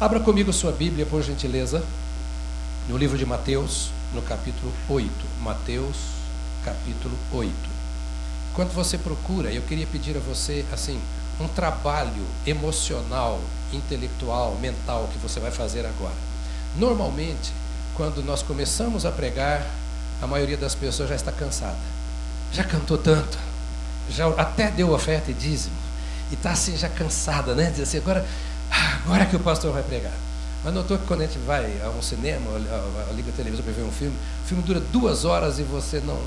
Abra comigo sua Bíblia, por gentileza, no livro de Mateus, no capítulo 8. Mateus, capítulo 8. Enquanto você procura, eu queria pedir a você, assim, um trabalho emocional, intelectual, mental que você vai fazer agora. Normalmente, quando nós começamos a pregar, a maioria das pessoas já está cansada. Já cantou tanto, já até deu oferta e dízimo, e está assim já cansada, né? Diz assim, agora agora que o pastor vai pregar. Mas notou que quando a gente vai a um cinema, a, liga a televisão para ver um filme, o filme dura duas horas e você não.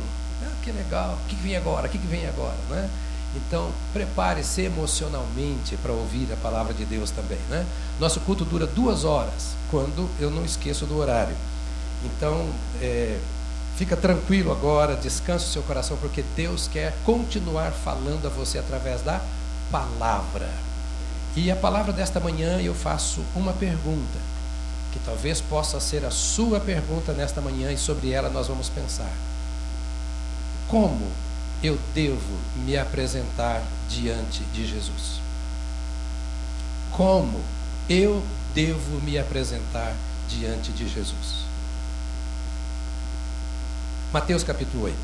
Ah, que legal, o que vem agora? O que vem agora? Né? Então, prepare-se emocionalmente para ouvir a palavra de Deus também. Né? Nosso culto dura duas horas, quando eu não esqueço do horário. Então, é, fica tranquilo agora, descanse o seu coração, porque Deus quer continuar falando a você através da palavra. E a palavra desta manhã eu faço uma pergunta, que talvez possa ser a sua pergunta nesta manhã e sobre ela nós vamos pensar. Como eu devo me apresentar diante de Jesus? Como eu devo me apresentar diante de Jesus? Mateus capítulo 8,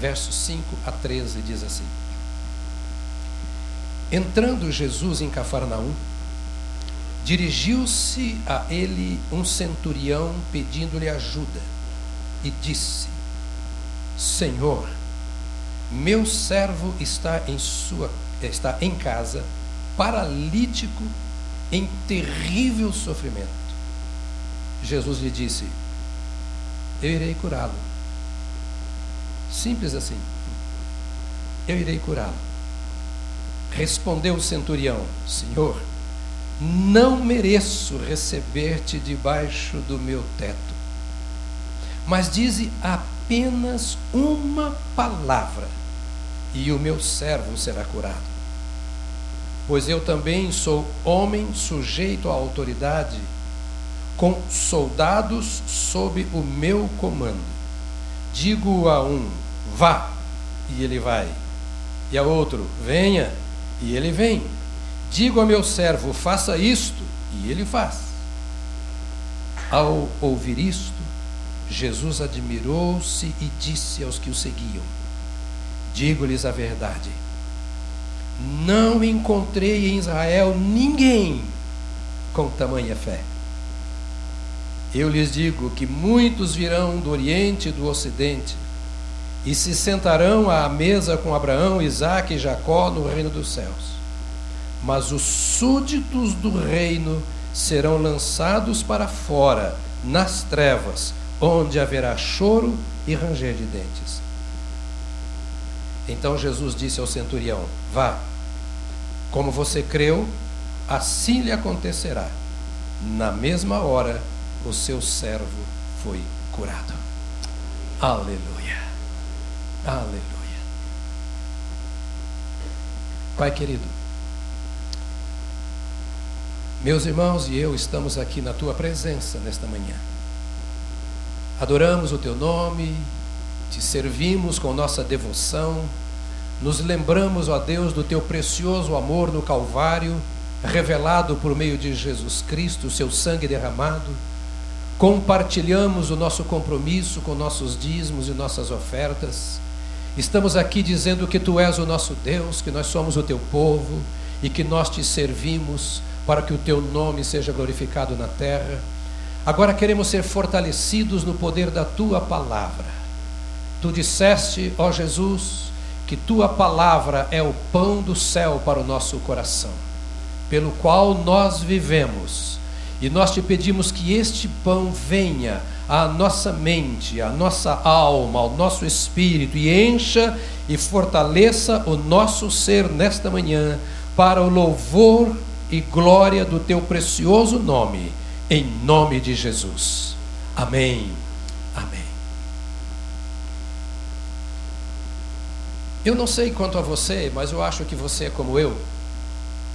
versos 5 a 13 diz assim: Entrando Jesus em Cafarnaum, dirigiu-se a ele um centurião pedindo-lhe ajuda e disse: Senhor, meu servo está em sua está em casa, paralítico em terrível sofrimento. Jesus lhe disse: Eu irei curá-lo. Simples assim. Eu irei curá-lo. Respondeu o centurião: Senhor, não mereço receber-te debaixo do meu teto, mas dize apenas uma palavra, e o meu servo será curado. Pois eu também sou homem sujeito à autoridade, com soldados sob o meu comando. Digo a um, vá, e ele vai, e a outro, venha, e ele vem. Digo a meu servo, faça isto, e ele faz. Ao ouvir isto, Jesus admirou-se e disse aos que o seguiam: Digo-lhes a verdade. Não encontrei em Israel ninguém com tamanha fé. Eu lhes digo que muitos virão do Oriente e do Ocidente e se sentarão à mesa com Abraão, Isaque e Jacó no reino dos céus. Mas os súditos do reino serão lançados para fora, nas trevas, onde haverá choro e ranger de dentes. Então Jesus disse ao centurião: Vá, como você creu, assim lhe acontecerá. Na mesma hora, o seu servo foi curado. Aleluia. Aleluia. Pai querido, meus irmãos e eu estamos aqui na tua presença nesta manhã. Adoramos o teu nome, te servimos com nossa devoção, nos lembramos, ó Deus, do teu precioso amor no Calvário, revelado por meio de Jesus Cristo, seu sangue derramado. Compartilhamos o nosso compromisso com nossos dízimos e nossas ofertas Estamos aqui dizendo que tu és o nosso Deus, que nós somos o teu povo e que nós te servimos para que o teu nome seja glorificado na terra. Agora queremos ser fortalecidos no poder da tua palavra. Tu disseste, ó Jesus, que tua palavra é o pão do céu para o nosso coração, pelo qual nós vivemos. E nós te pedimos que este pão venha à nossa mente, à nossa alma, ao nosso espírito e encha e fortaleça o nosso ser nesta manhã para o louvor e glória do teu precioso nome, em nome de Jesus. Amém. Amém. Eu não sei quanto a você, mas eu acho que você é como eu.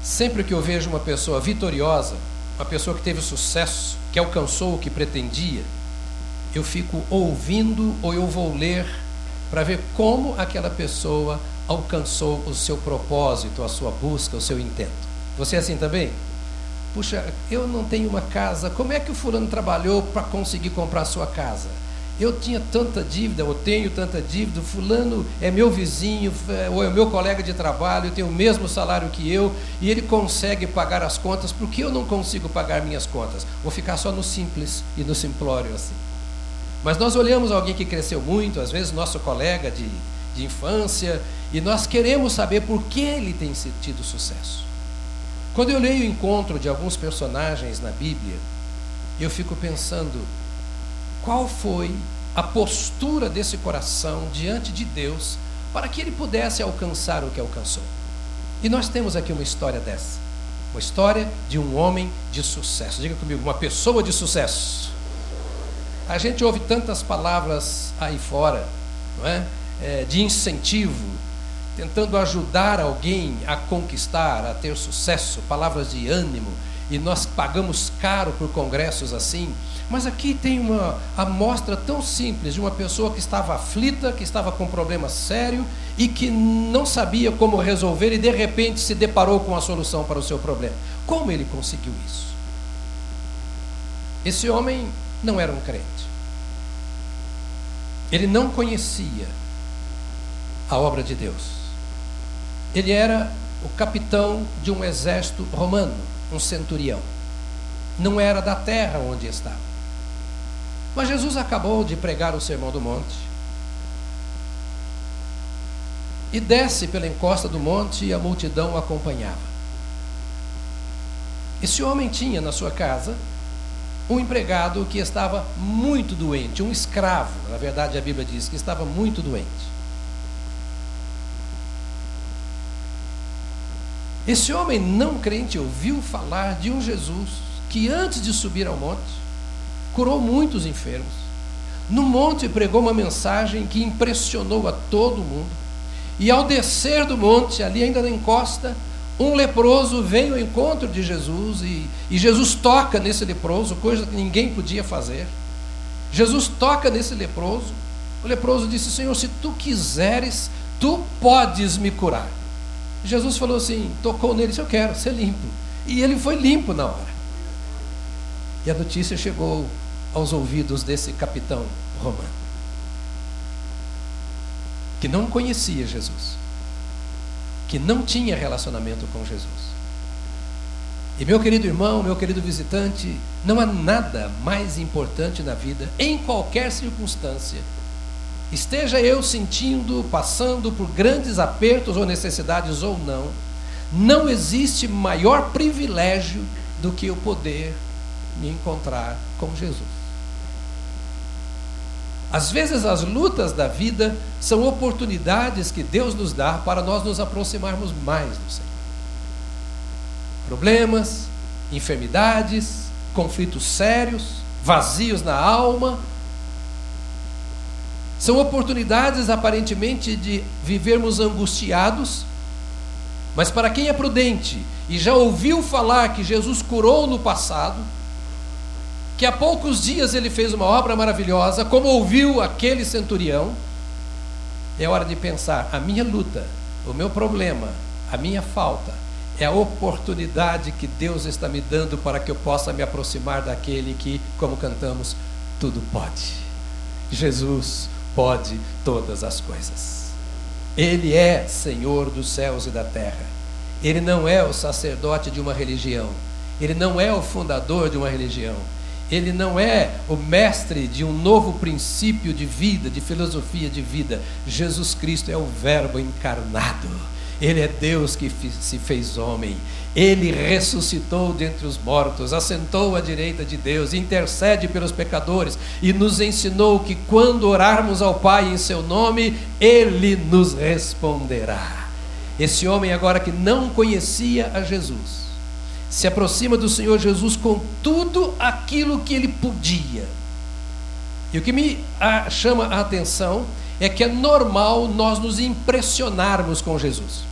Sempre que eu vejo uma pessoa vitoriosa, uma pessoa que teve sucesso, que alcançou o que pretendia, eu fico ouvindo ou eu vou ler para ver como aquela pessoa alcançou o seu propósito, a sua busca, o seu intento. Você é assim também? Puxa, eu não tenho uma casa, como é que o fulano trabalhou para conseguir comprar sua casa? Eu tinha tanta dívida, eu tenho tanta dívida, fulano é meu vizinho, é, ou é meu colega de trabalho, tem o mesmo salário que eu, e ele consegue pagar as contas, por que eu não consigo pagar minhas contas? Vou ficar só no simples e no simplório assim. Mas nós olhamos alguém que cresceu muito, às vezes nosso colega de, de infância, e nós queremos saber por que ele tem tido sucesso. Quando eu leio o encontro de alguns personagens na Bíblia, eu fico pensando qual foi a postura desse coração diante de Deus para que ele pudesse alcançar o que alcançou. E nós temos aqui uma história dessa. Uma história de um homem de sucesso. Diga comigo, uma pessoa de sucesso. A gente ouve tantas palavras aí fora, não é? é de incentivo, tentando ajudar alguém a conquistar, a ter sucesso, palavras de ânimo, e nós pagamos caro por congressos assim. Mas aqui tem uma amostra tão simples de uma pessoa que estava aflita, que estava com um problema sério e que não sabia como resolver e de repente se deparou com a solução para o seu problema. Como ele conseguiu isso? Esse homem não era um crente. Ele não conhecia a obra de Deus. Ele era o capitão de um exército romano, um centurião. Não era da terra onde estava. Mas Jesus acabou de pregar o Sermão do Monte. E desce pela encosta do monte e a multidão o acompanhava. Esse homem tinha na sua casa um empregado que estava muito doente, um escravo, na verdade a Bíblia diz que estava muito doente. Esse homem não crente ouviu falar de um Jesus que, antes de subir ao monte, curou muitos enfermos. No monte pregou uma mensagem que impressionou a todo mundo. E ao descer do monte, ali ainda na encosta, um leproso vem ao encontro de Jesus e, e Jesus toca nesse leproso, coisa que ninguém podia fazer. Jesus toca nesse leproso. O leproso disse: Senhor, se tu quiseres, tu podes me curar. Jesus falou assim, tocou nele, disse, eu quero ser limpo. E ele foi limpo na hora. E a notícia chegou aos ouvidos desse capitão romano, que não conhecia Jesus, que não tinha relacionamento com Jesus. E meu querido irmão, meu querido visitante, não há nada mais importante na vida, em qualquer circunstância, Esteja eu sentindo, passando por grandes apertos ou necessidades ou não, não existe maior privilégio do que eu poder me encontrar com Jesus. Às vezes as lutas da vida são oportunidades que Deus nos dá para nós nos aproximarmos mais do Senhor. Problemas, enfermidades, conflitos sérios, vazios na alma, são oportunidades aparentemente de vivermos angustiados, mas para quem é prudente e já ouviu falar que Jesus curou no passado, que há poucos dias ele fez uma obra maravilhosa, como ouviu aquele centurião, é hora de pensar: a minha luta, o meu problema, a minha falta, é a oportunidade que Deus está me dando para que eu possa me aproximar daquele que, como cantamos, tudo pode. Jesus, pode todas as coisas. Ele é Senhor dos céus e da terra. Ele não é o sacerdote de uma religião. Ele não é o fundador de uma religião. Ele não é o mestre de um novo princípio de vida, de filosofia de vida. Jesus Cristo é o Verbo encarnado. Ele é Deus que se fez homem. Ele ressuscitou dentre os mortos, assentou à direita de Deus, intercede pelos pecadores e nos ensinou que quando orarmos ao Pai em seu nome, ele nos responderá. Esse homem, agora que não conhecia a Jesus, se aproxima do Senhor Jesus com tudo aquilo que ele podia. E o que me chama a atenção é que é normal nós nos impressionarmos com Jesus.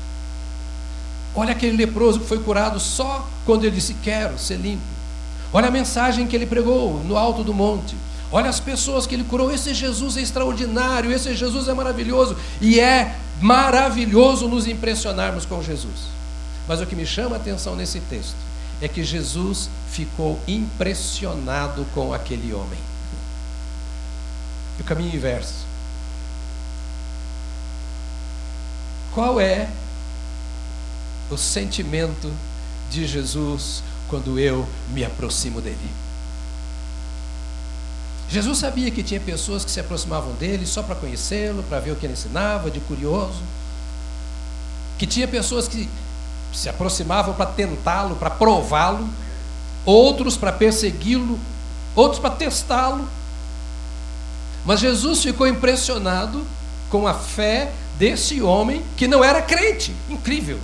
Olha aquele leproso que foi curado só quando ele disse: Quero ser limpo. Olha a mensagem que ele pregou no alto do monte. Olha as pessoas que ele curou. Esse Jesus é extraordinário, esse Jesus é maravilhoso. E é maravilhoso nos impressionarmos com Jesus. Mas o que me chama a atenção nesse texto é que Jesus ficou impressionado com aquele homem. E o caminho inverso. Qual é o sentimento de Jesus quando eu me aproximo dele? Jesus sabia que tinha pessoas que se aproximavam dele só para conhecê-lo, para ver o que ele ensinava, de curioso. Que tinha pessoas que se aproximavam para tentá-lo, para prová-lo, outros para persegui-lo, outros para testá-lo. Mas Jesus ficou impressionado com a fé desse homem que não era crente. Incrível,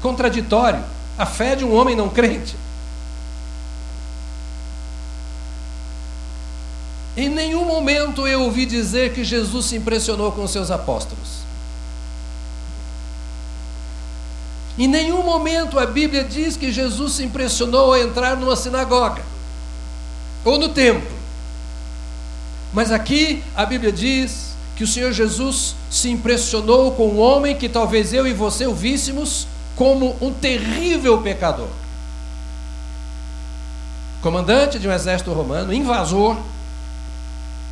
contraditório. A fé de um homem não crente. Em nenhum momento eu ouvi dizer que Jesus se impressionou com seus apóstolos. Em nenhum momento a Bíblia diz que Jesus se impressionou ao entrar numa sinagoga ou no templo. Mas aqui a Bíblia diz que o Senhor Jesus se impressionou com um homem que talvez eu e você o víssemos como um terrível pecador. Comandante de um exército romano, invasor,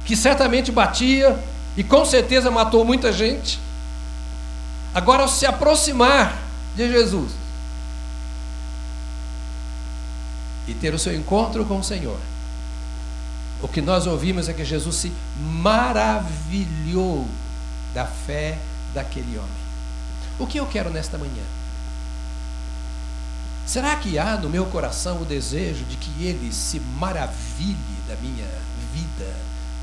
que certamente batia e com certeza matou muita gente. Agora, ao se aproximar de Jesus e ter o seu encontro com o Senhor, o que nós ouvimos é que Jesus se maravilhou da fé daquele homem. O que eu quero nesta manhã? Será que há no meu coração o desejo de que ele se maravilhe da minha vida,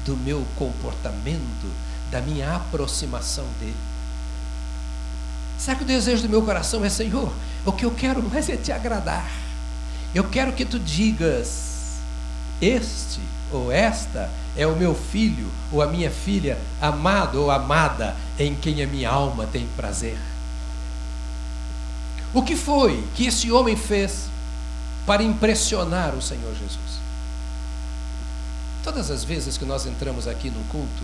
do meu comportamento, da minha aproximação dele? Será que o desejo do meu coração é, Senhor, o que eu quero mais é te agradar? Eu quero que tu digas: Este ou esta é o meu filho ou a minha filha, amado ou amada, em quem a minha alma tem prazer. O que foi que esse homem fez para impressionar o Senhor Jesus? Todas as vezes que nós entramos aqui no culto,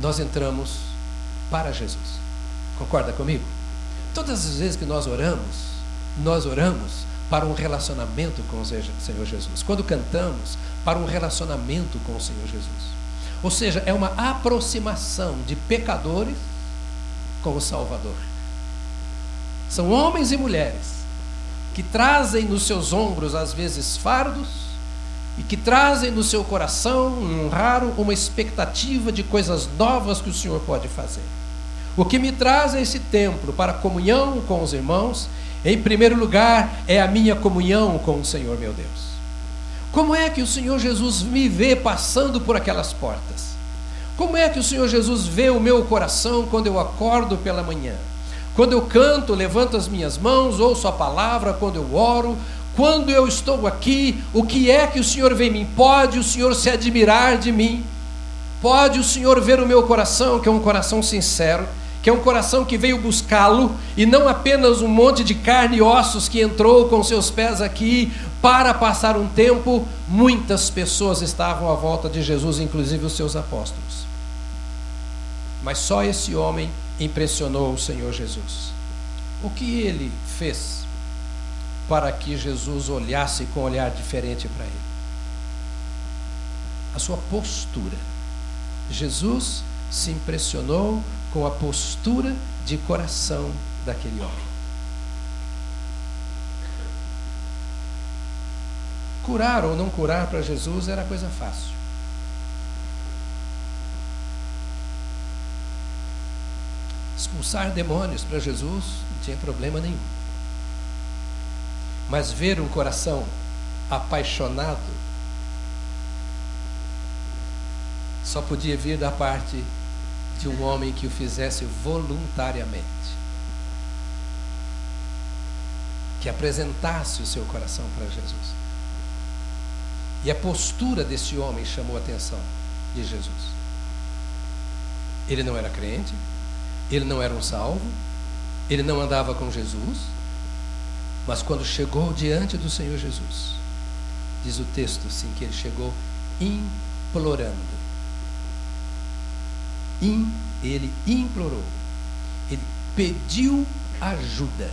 nós entramos para Jesus. Concorda comigo? Todas as vezes que nós oramos, nós oramos para um relacionamento com o Senhor Jesus. Quando cantamos, para um relacionamento com o Senhor Jesus. Ou seja, é uma aproximação de pecadores com o Salvador. São homens e mulheres que trazem nos seus ombros, às vezes, fardos e que trazem no seu coração, um raro, uma expectativa de coisas novas que o Senhor pode fazer. O que me traz a esse templo para comunhão com os irmãos, em primeiro lugar, é a minha comunhão com o Senhor meu Deus. Como é que o Senhor Jesus me vê passando por aquelas portas? Como é que o Senhor Jesus vê o meu coração quando eu acordo pela manhã? Quando eu canto, levanto as minhas mãos, ouço a palavra, quando eu oro, quando eu estou aqui, o que é que o Senhor vê em mim? Pode o Senhor se admirar de mim? Pode o Senhor ver o meu coração, que é um coração sincero, que é um coração que veio buscá-lo e não apenas um monte de carne e ossos que entrou com seus pés aqui para passar um tempo? Muitas pessoas estavam à volta de Jesus, inclusive os seus apóstolos. Mas só esse homem impressionou o Senhor Jesus. O que ele fez? para que Jesus olhasse com um olhar diferente para ele. A sua postura. Jesus se impressionou com a postura de coração daquele homem. Curar ou não curar para Jesus era coisa fácil. Expulsar demônios para Jesus não tinha problema nenhum. Mas ver um coração apaixonado só podia vir da parte de um homem que o fizesse voluntariamente. Que apresentasse o seu coração para Jesus. E a postura desse homem chamou a atenção de Jesus. Ele não era crente, ele não era um salvo, ele não andava com Jesus, mas quando chegou diante do Senhor Jesus, diz o texto assim, que ele chegou implorando. In, ele implorou. Ele pediu ajuda.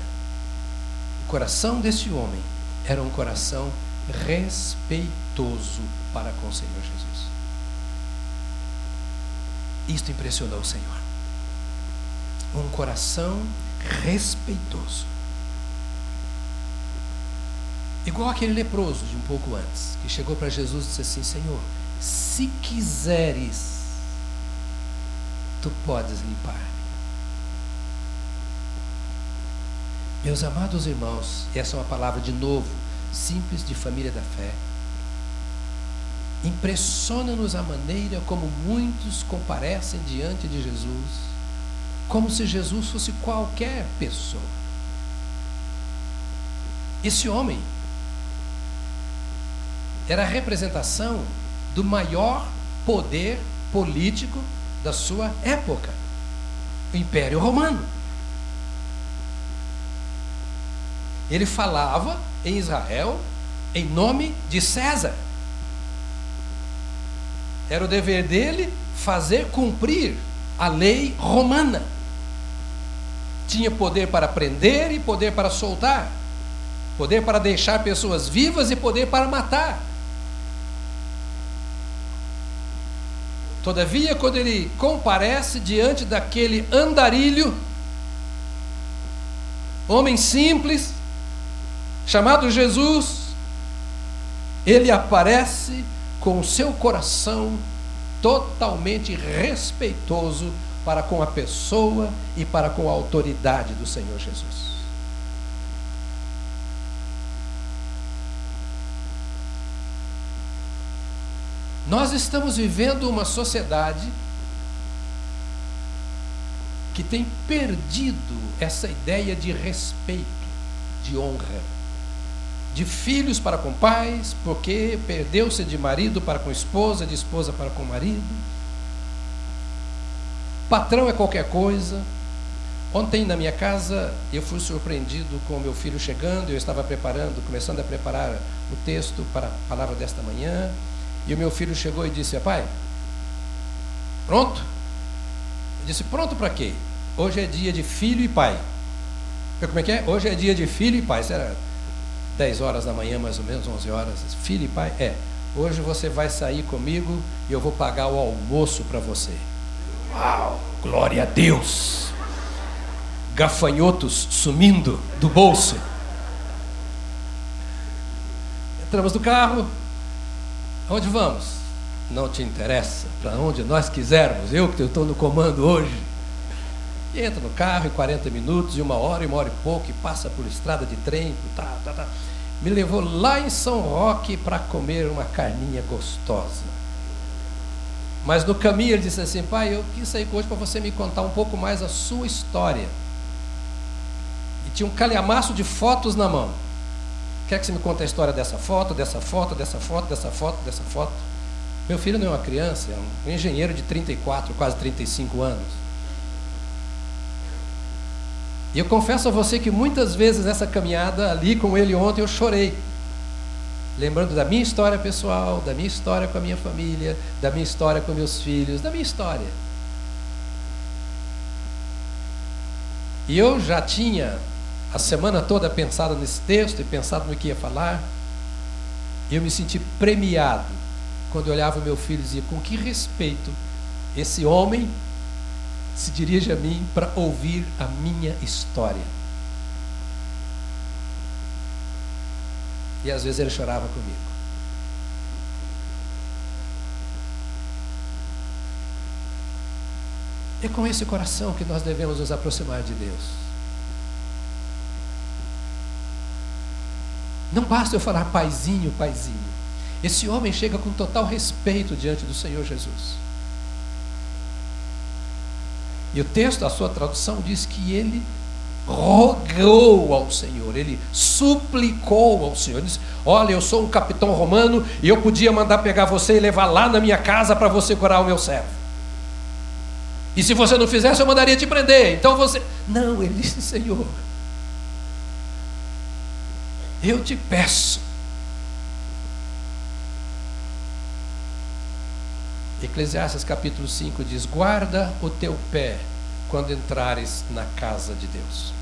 O coração desse homem era um coração respeitoso para com o Senhor Jesus. Isto impressionou o Senhor. Um coração respeitoso. Igual aquele leproso de um pouco antes, que chegou para Jesus e disse assim: Senhor, se quiseres, tu podes limpar. Meus amados irmãos, essa é uma palavra de novo, simples de família da fé. Impressiona-nos a maneira como muitos comparecem diante de Jesus, como se Jesus fosse qualquer pessoa. Esse homem era a representação do maior poder político da sua época, o Império Romano. Ele falava em Israel em nome de César. Era o dever dele fazer cumprir a lei romana. Tinha poder para prender e poder para soltar, poder para deixar pessoas vivas e poder para matar. Todavia, quando ele comparece diante daquele andarilho, homem simples, chamado Jesus, ele aparece com o seu coração totalmente respeitoso para com a pessoa e para com a autoridade do Senhor Jesus. Nós estamos vivendo uma sociedade que tem perdido essa ideia de respeito, de honra, de filhos para com pais, porque perdeu-se de marido para com esposa, de esposa para com marido. Patrão é qualquer coisa. Ontem na minha casa eu fui surpreendido com meu filho chegando, eu estava preparando, começando a preparar o texto para a palavra desta manhã. E o meu filho chegou e disse: Pai, pronto? Eu disse: Pronto para quê? Hoje é dia de filho e pai. Eu, como é que é? Hoje é dia de filho e pai. Será 10 horas da manhã, mais ou menos, 11 horas. Filho e pai? É. Hoje você vai sair comigo e eu vou pagar o almoço para você. Uau! Glória a Deus! Gafanhotos sumindo do bolso. Entramos no carro, Onde vamos? Não te interessa. Para onde nós quisermos. Eu que estou no comando hoje. E entra no carro em 40 minutos, e uma hora, e uma hora e pouco, e passa por estrada de trem. Tá, tá, tá. Me levou lá em São Roque para comer uma carninha gostosa. Mas no caminho ele disse assim: Pai, eu quis sair hoje para você me contar um pouco mais a sua história. E tinha um calhamaço de fotos na mão. Quer que você me conte a história dessa foto, dessa foto, dessa foto, dessa foto, dessa foto? Meu filho não é uma criança, é um engenheiro de 34, quase 35 anos. E eu confesso a você que muitas vezes nessa caminhada ali com ele ontem eu chorei. Lembrando da minha história pessoal, da minha história com a minha família, da minha história com meus filhos, da minha história. E eu já tinha a semana toda pensado nesse texto e pensado no que ia falar. Eu me senti premiado quando eu olhava o meu filho e dizia: com que respeito esse homem se dirige a mim para ouvir a minha história. E às vezes ele chorava comigo. É com esse coração que nós devemos nos aproximar de Deus. Não basta eu falar paizinho, paizinho. Esse homem chega com total respeito diante do Senhor Jesus. E o texto, a sua tradução, diz que ele rogou ao Senhor, ele suplicou ao Senhor. Ele disse: Olha, eu sou um capitão romano e eu podia mandar pegar você e levar lá na minha casa para você curar o meu servo. E se você não fizesse, eu mandaria te prender. Então você. Não, ele disse: Senhor, eu te peço. Eclesiastes capítulo 5 diz: Guarda o teu pé quando entrares na casa de Deus.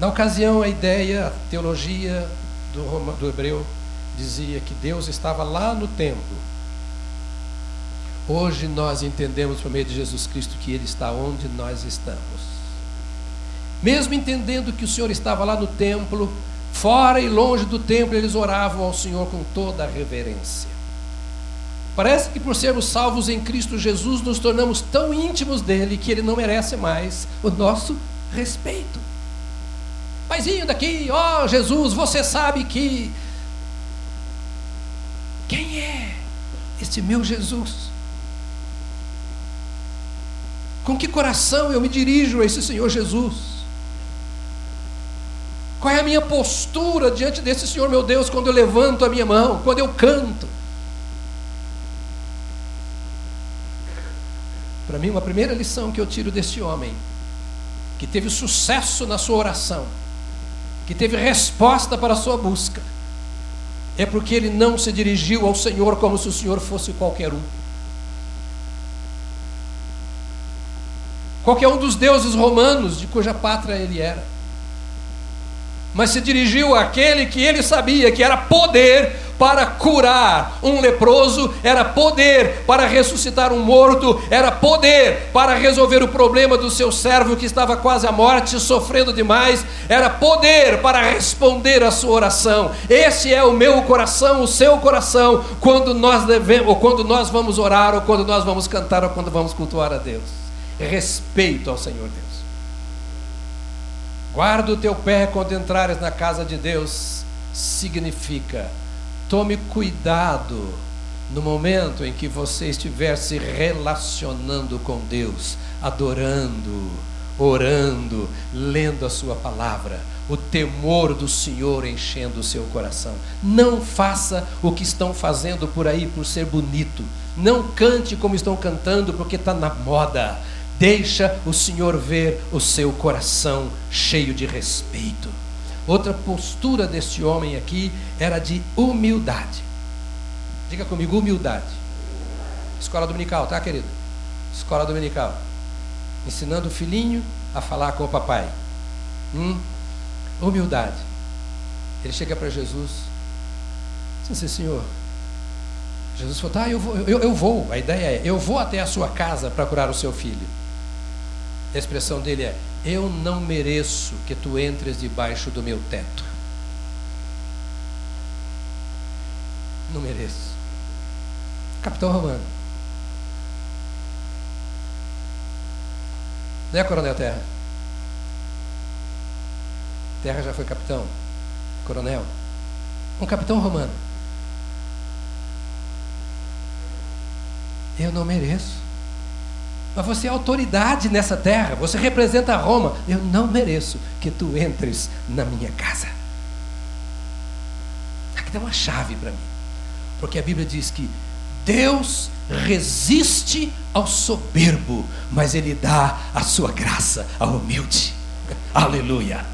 Na ocasião, a ideia, a teologia do, Roma, do hebreu dizia que Deus estava lá no templo. Hoje nós entendemos por meio de Jesus Cristo que Ele está onde nós estamos. Mesmo entendendo que o Senhor estava lá no templo, fora e longe do templo, eles oravam ao Senhor com toda a reverência. Parece que por sermos salvos em Cristo Jesus, nos tornamos tão íntimos dele que ele não merece mais o nosso respeito. Paizinho daqui, ó oh, Jesus, você sabe que. Quem é este meu Jesus? Com que coração eu me dirijo a esse Senhor Jesus? Qual é a minha postura diante desse Senhor meu Deus quando eu levanto a minha mão, quando eu canto? Para mim, uma primeira lição que eu tiro deste homem, que teve sucesso na sua oração, que teve resposta para a sua busca, é porque ele não se dirigiu ao Senhor como se o Senhor fosse qualquer um. Qualquer um dos deuses romanos de cuja pátria ele era. Mas se dirigiu àquele que ele sabia que era poder para curar um leproso, era poder para ressuscitar um morto, era poder para resolver o problema do seu servo que estava quase à morte, sofrendo demais, era poder para responder a sua oração. Esse é o meu coração, o seu coração, quando nós devemos, ou quando nós vamos orar, ou quando nós vamos cantar, ou quando vamos cultuar a Deus. Respeito ao Senhor Deus. Guarda o teu pé quando entrares na casa de Deus, significa Tome cuidado no momento em que você estiver se relacionando com Deus, adorando, orando, lendo a Sua palavra, o temor do Senhor enchendo o seu coração. Não faça o que estão fazendo por aí por ser bonito. Não cante como estão cantando porque está na moda. Deixa o Senhor ver o seu coração cheio de respeito. Outra postura deste homem aqui era de humildade. Diga comigo, humildade. Escola dominical, tá, querido? Escola dominical. Ensinando o filhinho a falar com o papai. Hum? Humildade. Ele chega para Jesus. Diz assim, Senhor. Jesus falou, tá, eu vou, eu, eu vou. A ideia é, eu vou até a sua casa para curar o seu filho. A expressão dele é: Eu não mereço que tu entres debaixo do meu teto. Não mereço. Capitão Romano. Não é, Coronel Terra? Terra já foi capitão. Coronel. Um capitão romano. Eu não mereço. Mas você é autoridade nessa terra, você representa Roma. Eu não mereço que tu entres na minha casa. Aqui tem uma chave para mim. Porque a Bíblia diz que Deus resiste ao soberbo, mas Ele dá a sua graça ao humilde. Aleluia.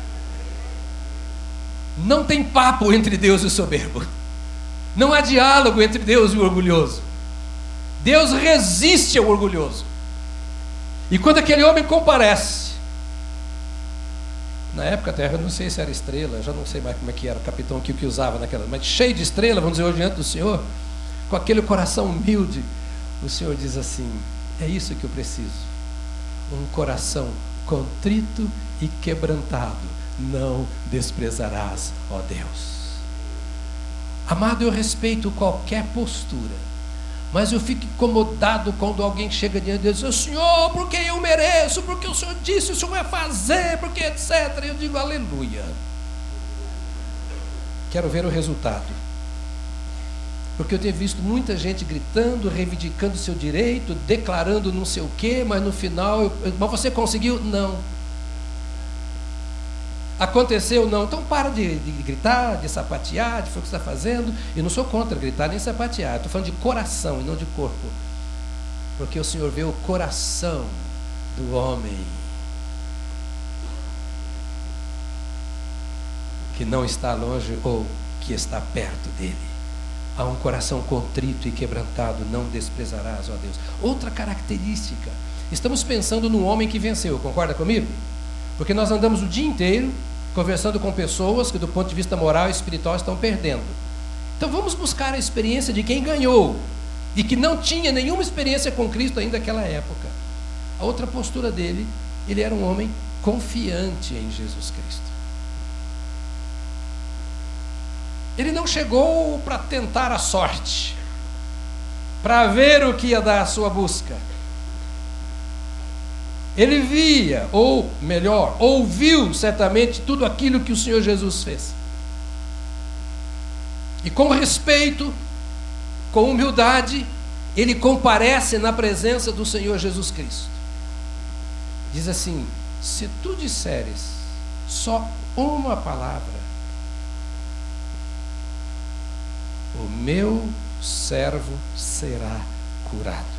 Não tem papo entre Deus e o soberbo. Não há diálogo entre Deus e o orgulhoso. Deus resiste ao orgulhoso. E quando aquele homem comparece, na época terra, não sei se era estrela, já não sei mais como é que era o capitão que que usava naquela, mas cheio de estrela, vamos dizer, hoje diante do Senhor, com aquele coração humilde, o Senhor diz assim: é isso que eu preciso. Um coração contrito e quebrantado, não desprezarás, ó Deus. Amado, eu respeito qualquer postura mas eu fico incomodado quando alguém chega diante de Deus e diz, Senhor, porque eu mereço, porque o Senhor disse, o Senhor vai fazer, porque etc. Eu digo, aleluia. Quero ver o resultado. Porque eu tenho visto muita gente gritando, reivindicando seu direito, declarando não sei o quê, mas no final, eu, mas você conseguiu? Não. Aconteceu? Não. Então para de, de gritar, de sapatear, de fazer o que está fazendo. E não sou contra gritar nem sapatear. Estou falando de coração e não de corpo. Porque o Senhor vê o coração do homem. Que não está longe ou que está perto dele. Há um coração contrito e quebrantado, não desprezarás, ó Deus. Outra característica. Estamos pensando num homem que venceu, concorda comigo? Porque nós andamos o dia inteiro conversando com pessoas que, do ponto de vista moral e espiritual, estão perdendo. Então vamos buscar a experiência de quem ganhou e que não tinha nenhuma experiência com Cristo ainda naquela época. A outra postura dele, ele era um homem confiante em Jesus Cristo. Ele não chegou para tentar a sorte, para ver o que ia dar a sua busca. Ele via, ou melhor, ouviu certamente tudo aquilo que o Senhor Jesus fez. E com respeito, com humildade, ele comparece na presença do Senhor Jesus Cristo. Diz assim: Se tu disseres só uma palavra, o meu servo será curado.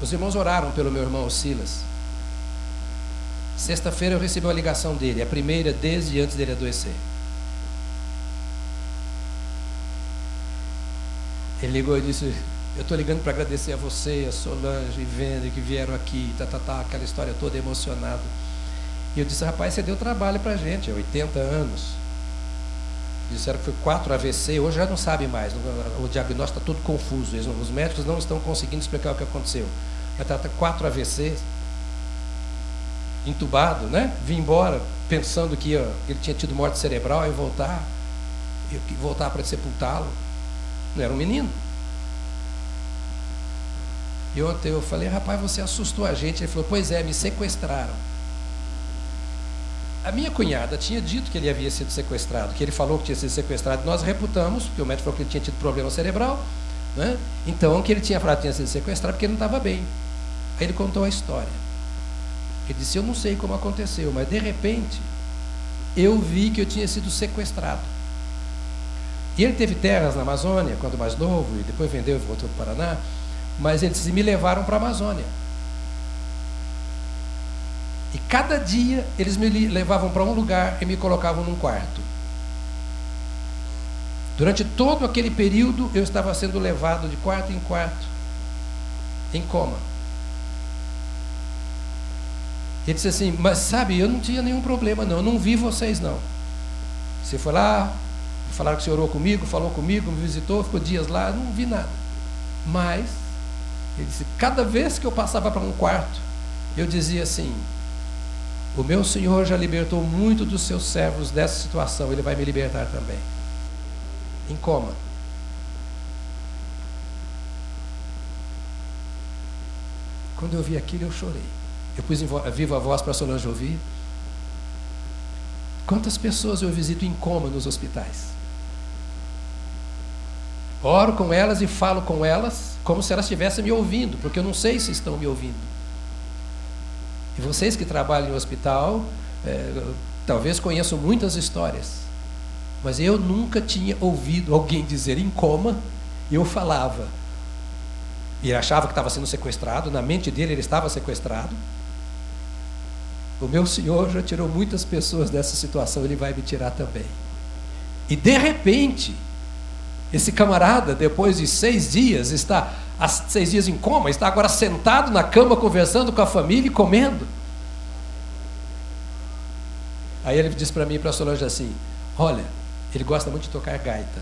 Os irmãos oraram pelo meu irmão Silas. Sexta-feira eu recebi uma ligação dele, a primeira desde antes dele adoecer. Ele ligou e disse: Eu estou ligando para agradecer a você, a Solange e Vende que vieram aqui, tá, tá, tá, aquela história toda emocionado. E eu disse: Rapaz, você deu trabalho para a gente, 80 anos. Disseram que foi 4 AVC, hoje já não sabe mais, o diagnóstico está todo confuso, os médicos não estão conseguindo explicar o que aconteceu. Mas está 4 AVCs, entubado, né? Vim embora pensando que ia, ele tinha tido morte cerebral e voltar, voltar para sepultá-lo. Não era um menino. E ontem eu falei, rapaz, você assustou a gente. Ele falou, pois é, me sequestraram. A minha cunhada tinha dito que ele havia sido sequestrado, que ele falou que tinha sido sequestrado. Nós reputamos, porque o médico falou que ele tinha tido problema cerebral. Né? Então, que ele tinha falado que tinha sido sequestrado porque ele não estava bem. Aí ele contou a história. Ele disse: Eu não sei como aconteceu, mas de repente eu vi que eu tinha sido sequestrado. E ele teve terras na Amazônia quando mais novo, e depois vendeu e voltou para o Paraná. Mas eles me levaram para a Amazônia. E cada dia eles me levavam para um lugar e me colocavam num quarto. Durante todo aquele período eu estava sendo levado de quarto em quarto, em coma. Ele disse assim: Mas sabe, eu não tinha nenhum problema, não. Eu não vi vocês, não. Você foi lá, falaram que você orou comigo, falou comigo, me visitou, ficou dias lá, não vi nada. Mas, ele disse: Cada vez que eu passava para um quarto, eu dizia assim: O meu Senhor já libertou muito dos seus servos dessa situação, ele vai me libertar também. Em coma. Quando eu vi aquilo, eu chorei. Eu pus em viva voz para a Solange ouvir. Quantas pessoas eu visito em coma nos hospitais? Oro com elas e falo com elas como se elas estivessem me ouvindo, porque eu não sei se estão me ouvindo. E vocês que trabalham em hospital, é, talvez conheçam muitas histórias, mas eu nunca tinha ouvido alguém dizer em coma eu falava. E achava que estava sendo sequestrado, na mente dele ele estava sequestrado. O meu Senhor já tirou muitas pessoas dessa situação, Ele vai me tirar também. E de repente, esse camarada, depois de seis dias, está seis dias em coma, está agora sentado na cama conversando com a família e comendo. Aí ele disse para mim e para a Solange assim: Olha, ele gosta muito de tocar gaita.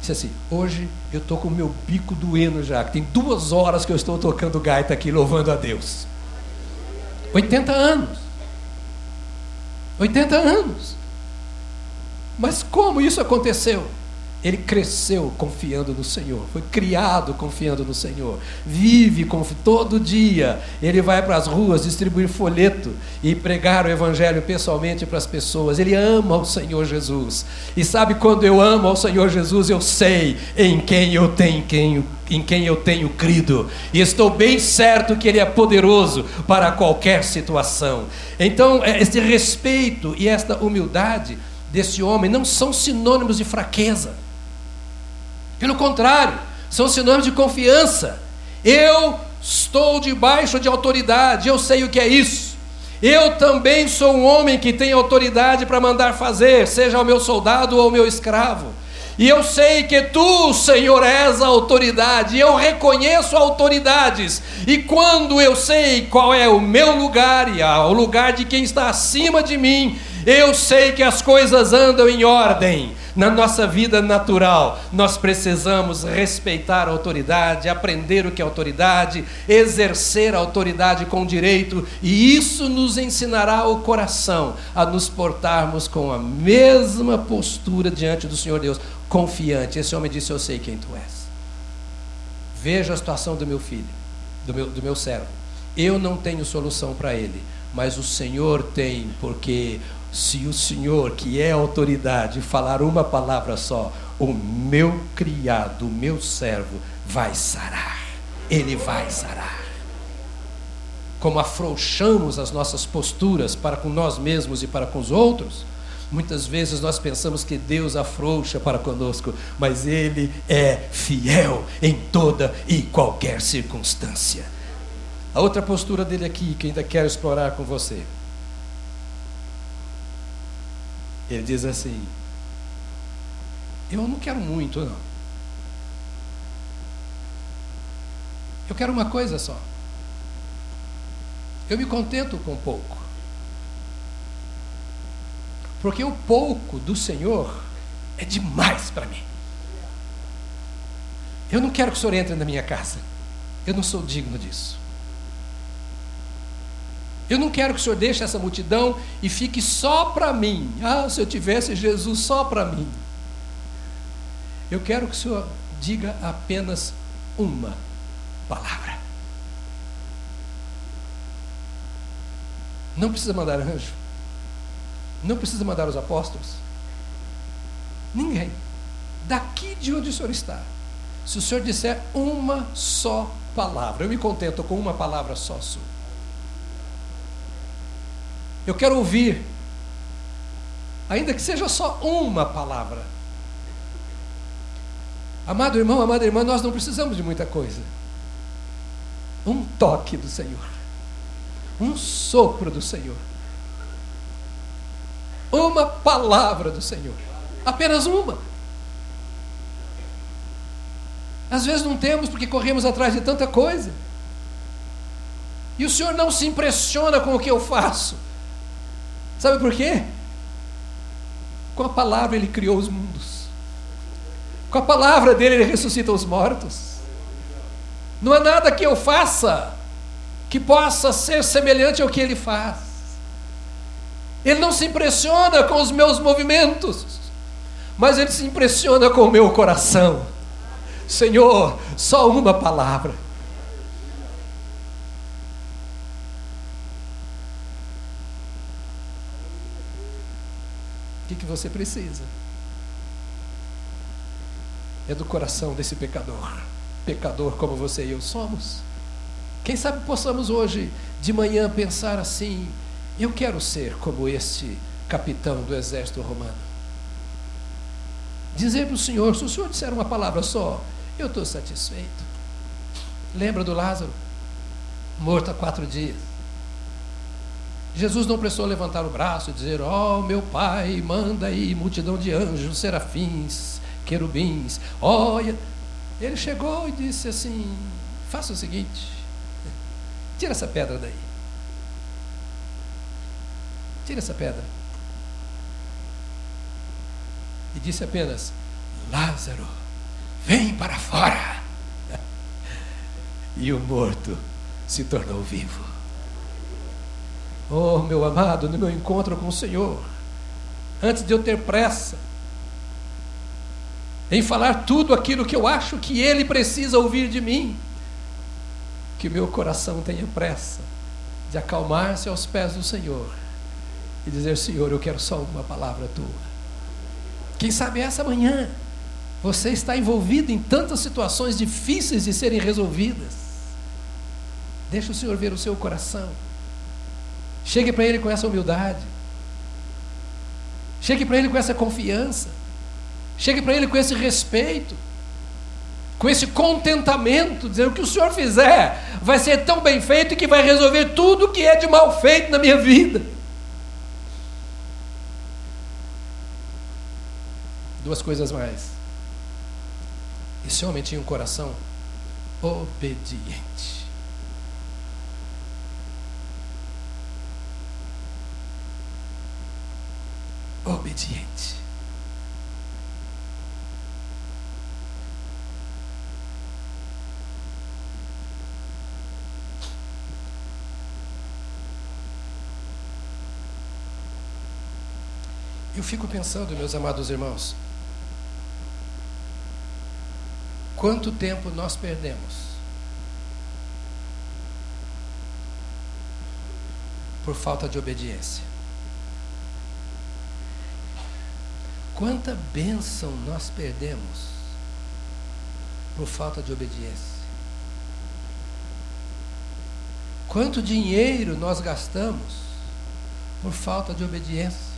Disse assim: Hoje eu estou com o meu bico doendo já, que tem duas horas que eu estou tocando gaita aqui, louvando a Deus. 80 anos. 80 anos. Mas como isso aconteceu? Ele cresceu confiando no Senhor, foi criado confiando no Senhor, vive todo dia. Ele vai para as ruas distribuir folheto e pregar o Evangelho pessoalmente para as pessoas. Ele ama o Senhor Jesus. E sabe quando eu amo ao Senhor Jesus, eu sei em quem eu tenho, quem, em quem eu tenho crido. E estou bem certo que Ele é poderoso para qualquer situação. Então, é, este respeito e esta humildade desse homem não são sinônimos de fraqueza. Pelo contrário, são sinônimos de confiança. Eu estou debaixo de autoridade, eu sei o que é isso. Eu também sou um homem que tem autoridade para mandar fazer, seja o meu soldado ou o meu escravo. E eu sei que tu, Senhor, és a autoridade, eu reconheço autoridades. E quando eu sei qual é o meu lugar e o lugar de quem está acima de mim, eu sei que as coisas andam em ordem. Na nossa vida natural, nós precisamos respeitar a autoridade, aprender o que é autoridade, exercer a autoridade com direito, e isso nos ensinará o coração a nos portarmos com a mesma postura diante do Senhor Deus, confiante. Esse homem disse: Eu sei quem tu és. Veja a situação do meu filho, do meu, do meu servo. Eu não tenho solução para ele, mas o Senhor tem, porque se o Senhor, que é autoridade, falar uma palavra só, o meu criado, o meu servo, vai sarar. Ele vai sarar. Como afrouxamos as nossas posturas para com nós mesmos e para com os outros, muitas vezes nós pensamos que Deus afrouxa para conosco, mas Ele é fiel em toda e qualquer circunstância. A outra postura dele aqui, que ainda quero explorar com você. Ele diz assim: Eu não quero muito, não. Eu quero uma coisa só. Eu me contento com pouco. Porque o pouco do Senhor é demais para mim. Eu não quero que o Senhor entre na minha casa. Eu não sou digno disso. Eu não quero que o Senhor deixe essa multidão e fique só para mim. Ah, se eu tivesse Jesus só para mim. Eu quero que o Senhor diga apenas uma palavra. Não precisa mandar anjo. Não precisa mandar os apóstolos. Ninguém. Daqui de onde o Senhor está. Se o Senhor disser uma só palavra, eu me contento com uma palavra só sua. Eu quero ouvir, ainda que seja só uma palavra. Amado irmão, amada irmã, nós não precisamos de muita coisa. Um toque do Senhor, um sopro do Senhor, uma palavra do Senhor, apenas uma. Às vezes não temos porque corremos atrás de tanta coisa. E o Senhor não se impressiona com o que eu faço. Sabe por quê? Com a palavra ele criou os mundos. Com a palavra dele ele ressuscita os mortos. Não há nada que eu faça que possa ser semelhante ao que ele faz. Ele não se impressiona com os meus movimentos, mas ele se impressiona com o meu coração. Senhor, só uma palavra. Que, você precisa? É do coração desse pecador, pecador como você e eu somos. Quem sabe possamos hoje de manhã pensar assim: eu quero ser como este capitão do exército romano. Dizer para o Senhor: se o Senhor disser uma palavra só, eu estou satisfeito. Lembra do Lázaro? Morto há quatro dias. Jesus não precisou levantar o braço e dizer: Ó oh, meu Pai, manda aí multidão de anjos, serafins, querubins. Olha. Ele chegou e disse assim: Faça o seguinte, tira essa pedra daí. Tira essa pedra. E disse apenas: Lázaro, vem para fora. E o morto se tornou vivo. Oh, meu amado, no meu encontro com o Senhor, antes de eu ter pressa em falar tudo aquilo que eu acho que Ele precisa ouvir de mim, que meu coração tenha pressa de acalmar-se aos pés do Senhor e dizer: Senhor, eu quero só uma palavra tua. Quem sabe essa manhã você está envolvido em tantas situações difíceis de serem resolvidas. Deixa o Senhor ver o seu coração. Chegue para Ele com essa humildade. Chegue para Ele com essa confiança. Chegue para Ele com esse respeito. Com esse contentamento, dizendo o que o Senhor fizer vai ser tão bem feito que vai resolver tudo o que é de mal feito na minha vida. Duas coisas mais. Esse homem tinha um coração obediente. Obediente. Eu fico pensando, meus amados irmãos, quanto tempo nós perdemos por falta de obediência. Quanta bênção nós perdemos por falta de obediência. Quanto dinheiro nós gastamos por falta de obediência.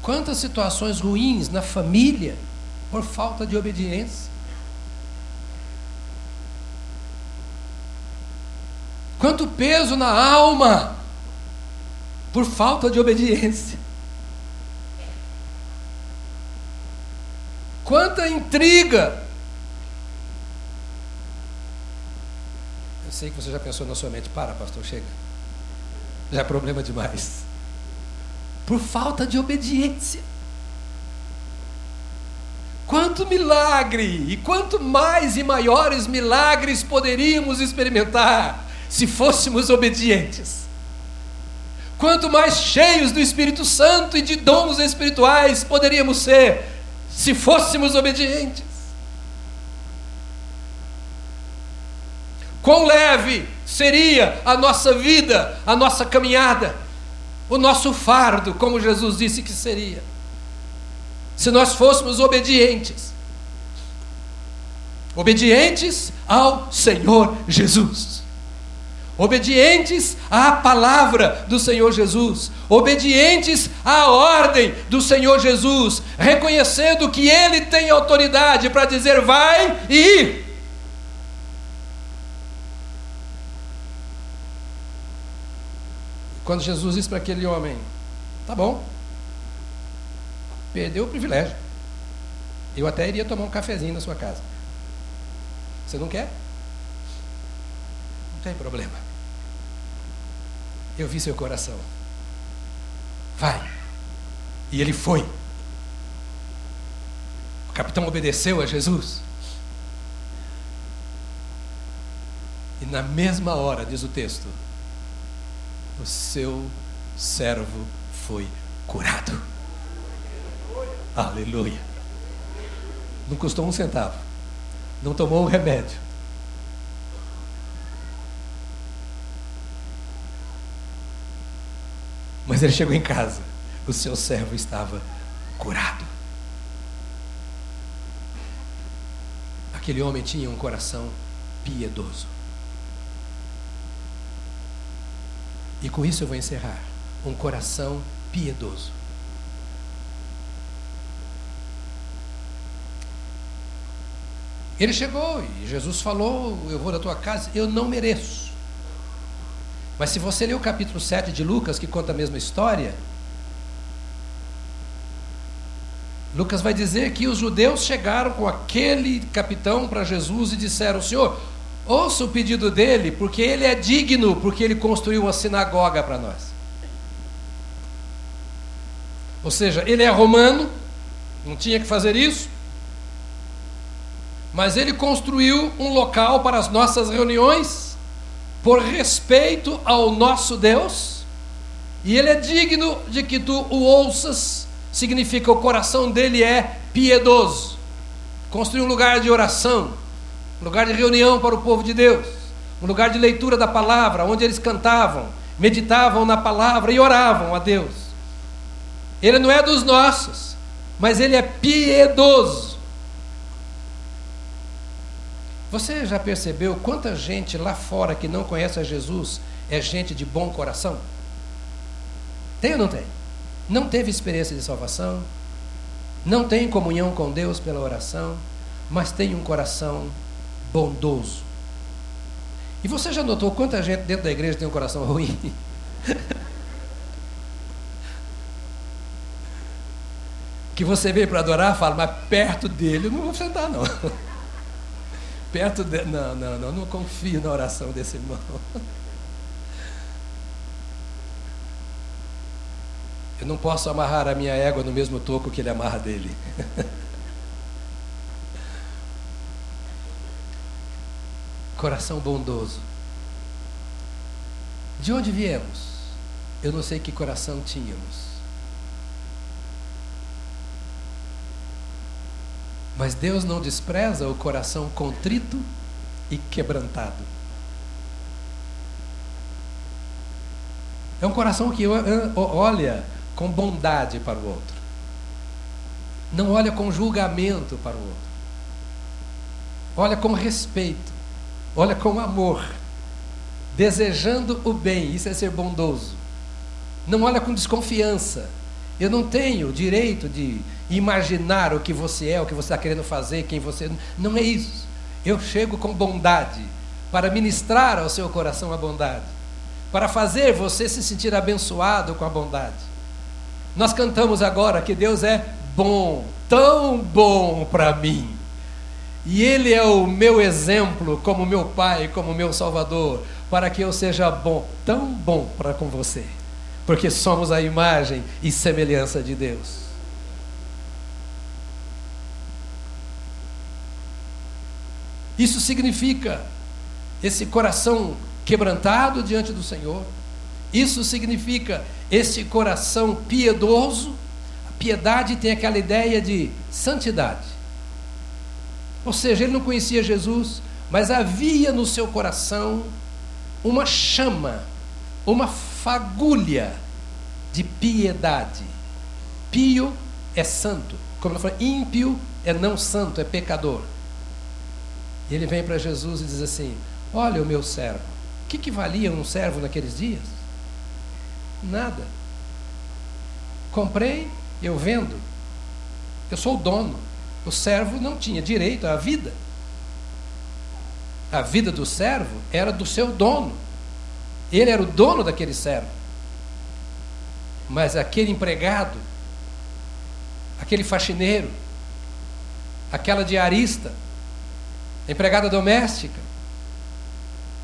Quantas situações ruins na família por falta de obediência. Quanto peso na alma por falta de obediência. Quanta intriga. Eu sei que você já pensou na sua mente, para, pastor, chega. Já é problema demais por falta de obediência. Quanto milagre e quanto mais e maiores milagres poderíamos experimentar se fôssemos obedientes. Quanto mais cheios do Espírito Santo e de dons espirituais poderíamos ser se fôssemos obedientes. Quão leve seria a nossa vida, a nossa caminhada o nosso fardo, como Jesus disse que seria. Se nós fôssemos obedientes, obedientes ao Senhor Jesus, obedientes à palavra do Senhor Jesus, obedientes à ordem do Senhor Jesus, reconhecendo que Ele tem autoridade para dizer vai e ir Quando Jesus disse para aquele homem: Tá bom, perdeu o privilégio. Eu até iria tomar um cafezinho na sua casa. Você não quer? Não tem problema. Eu vi seu coração. Vai. E ele foi. O capitão obedeceu a Jesus. E na mesma hora, diz o texto, o seu servo foi curado. Aleluia. Não custou um centavo. Não tomou um remédio. Mas ele chegou em casa. O seu servo estava curado. Aquele homem tinha um coração piedoso. E com isso eu vou encerrar. Um coração piedoso. Ele chegou e Jesus falou: Eu vou da tua casa, eu não mereço. Mas se você ler o capítulo 7 de Lucas, que conta a mesma história, Lucas vai dizer que os judeus chegaram com aquele capitão para Jesus e disseram: Senhor, Ouça o pedido dele, porque ele é digno, porque ele construiu uma sinagoga para nós. Ou seja, ele é romano, não tinha que fazer isso, mas ele construiu um local para as nossas reuniões, por respeito ao nosso Deus, e ele é digno de que tu o ouças, significa o coração dele é piedoso. Construiu um lugar de oração, um lugar de reunião para o povo de Deus, um lugar de leitura da palavra, onde eles cantavam, meditavam na palavra e oravam a Deus. Ele não é dos nossos, mas ele é piedoso. Você já percebeu quanta gente lá fora que não conhece a Jesus é gente de bom coração? Tem ou não tem? Não teve experiência de salvação, não tem comunhão com Deus pela oração, mas tem um coração bondoso. E você já notou quanta gente dentro da igreja tem um coração ruim? que você veio para adorar, fala, mas perto dele eu não vou sentar, não. perto de... Não, não, não, não confio na oração desse irmão. Eu não posso amarrar a minha égua no mesmo toco que ele amarra dele. Coração bondoso. De onde viemos? Eu não sei que coração tínhamos. Mas Deus não despreza o coração contrito e quebrantado. É um coração que olha com bondade para o outro. Não olha com julgamento para o outro. Olha com respeito. Olha com amor. Desejando o bem. Isso é ser bondoso. Não olha com desconfiança. Eu não tenho direito de imaginar o que você é, o que você está querendo fazer, quem você. Não é isso. Eu chego com bondade para ministrar ao seu coração a bondade, para fazer você se sentir abençoado com a bondade. Nós cantamos agora que Deus é bom, tão bom para mim. E Ele é o meu exemplo, como meu Pai, como meu Salvador, para que eu seja bom, tão bom para com você, porque somos a imagem e semelhança de Deus. Isso significa esse coração quebrantado diante do Senhor. Isso significa esse coração piedoso, a piedade tem aquela ideia de santidade. Ou seja, ele não conhecia Jesus, mas havia no seu coração uma chama, uma fagulha de piedade. Pio é santo, como ele falou, ímpio é não santo, é pecador. E ele vem para Jesus e diz assim: Olha o meu servo. O que, que valia um servo naqueles dias? Nada. Comprei, eu vendo. Eu sou o dono. O servo não tinha direito à vida. A vida do servo era do seu dono. Ele era o dono daquele servo. Mas aquele empregado, aquele faxineiro, aquela diarista, empregada doméstica,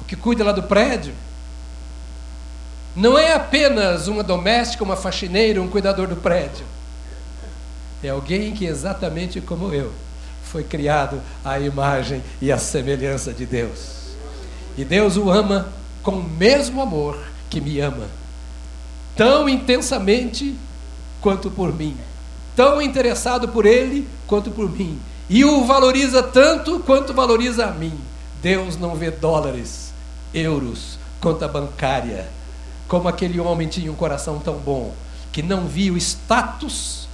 o que cuida lá do prédio, não é apenas uma doméstica, uma faxineira, um cuidador do prédio. É alguém que, exatamente como eu, foi criado à imagem e à semelhança de Deus. E Deus o ama com o mesmo amor que me ama, tão intensamente quanto por mim, tão interessado por ele quanto por mim, e o valoriza tanto quanto valoriza a mim. Deus não vê dólares, euros, conta bancária como aquele homem tinha um coração tão bom, que não via o status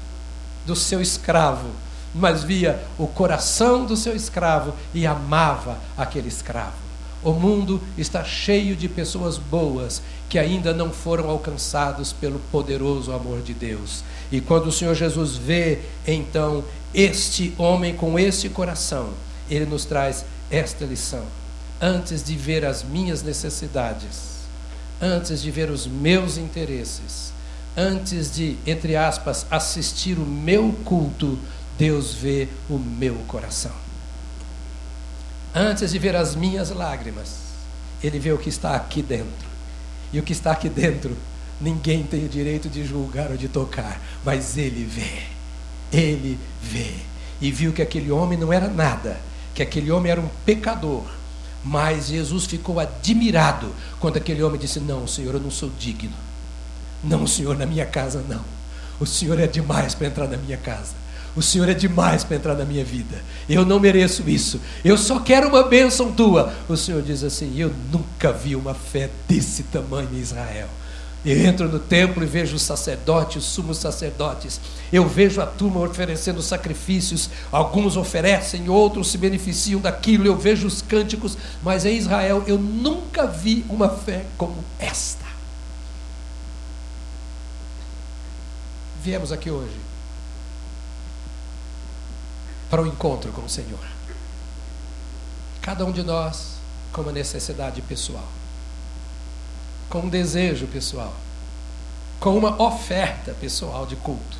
do seu escravo, mas via o coração do seu escravo e amava aquele escravo. O mundo está cheio de pessoas boas que ainda não foram alcançados pelo poderoso amor de Deus. E quando o Senhor Jesus vê, então, este homem com esse coração, ele nos traz esta lição. Antes de ver as minhas necessidades, antes de ver os meus interesses, antes de, entre aspas, assistir o meu culto, Deus vê o meu coração. Antes de ver as minhas lágrimas, Ele vê o que está aqui dentro. E o que está aqui dentro, ninguém tem o direito de julgar ou de tocar, mas Ele vê. Ele vê. E viu que aquele homem não era nada, que aquele homem era um pecador mas Jesus ficou admirado quando aquele homem disse: Não, Senhor, eu não sou digno. Não, Senhor, na minha casa não. O Senhor é demais para entrar na minha casa. O Senhor é demais para entrar na minha vida. Eu não mereço isso. Eu só quero uma bênção tua. O Senhor diz assim: Eu nunca vi uma fé desse tamanho em Israel. Eu entro no templo e vejo os sacerdotes, os sumos sacerdotes. Eu vejo a turma oferecendo sacrifícios. Alguns oferecem, outros se beneficiam daquilo. Eu vejo os cânticos. Mas em Israel eu nunca vi uma fé como esta. Viemos aqui hoje para o um encontro com o Senhor. Cada um de nós com uma necessidade pessoal com um desejo pessoal, com uma oferta pessoal de culto,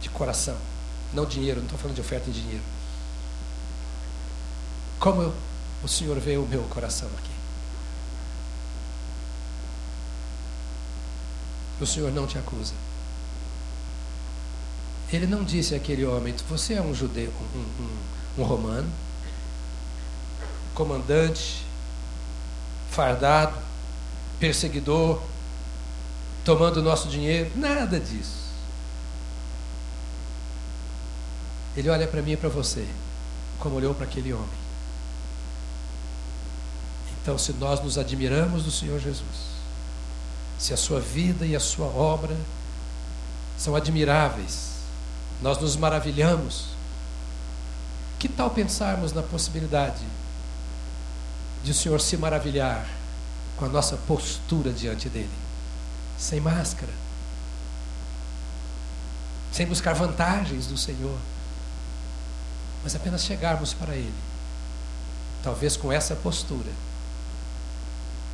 de coração. Não dinheiro, não estou falando de oferta em dinheiro. Como eu, o Senhor vê o meu coração aqui? O Senhor não te acusa. Ele não disse àquele homem: Você é um judeu, um, um, um romano, comandante, fardado, perseguidor, tomando o nosso dinheiro. Nada disso. Ele olha para mim e para você, como olhou para aquele homem. Então, se nós nos admiramos do Senhor Jesus, se a sua vida e a sua obra são admiráveis, nós nos maravilhamos, que tal pensarmos na possibilidade de o Senhor se maravilhar com a nossa postura diante dele, sem máscara, sem buscar vantagens do Senhor, mas apenas chegarmos para Ele, talvez com essa postura.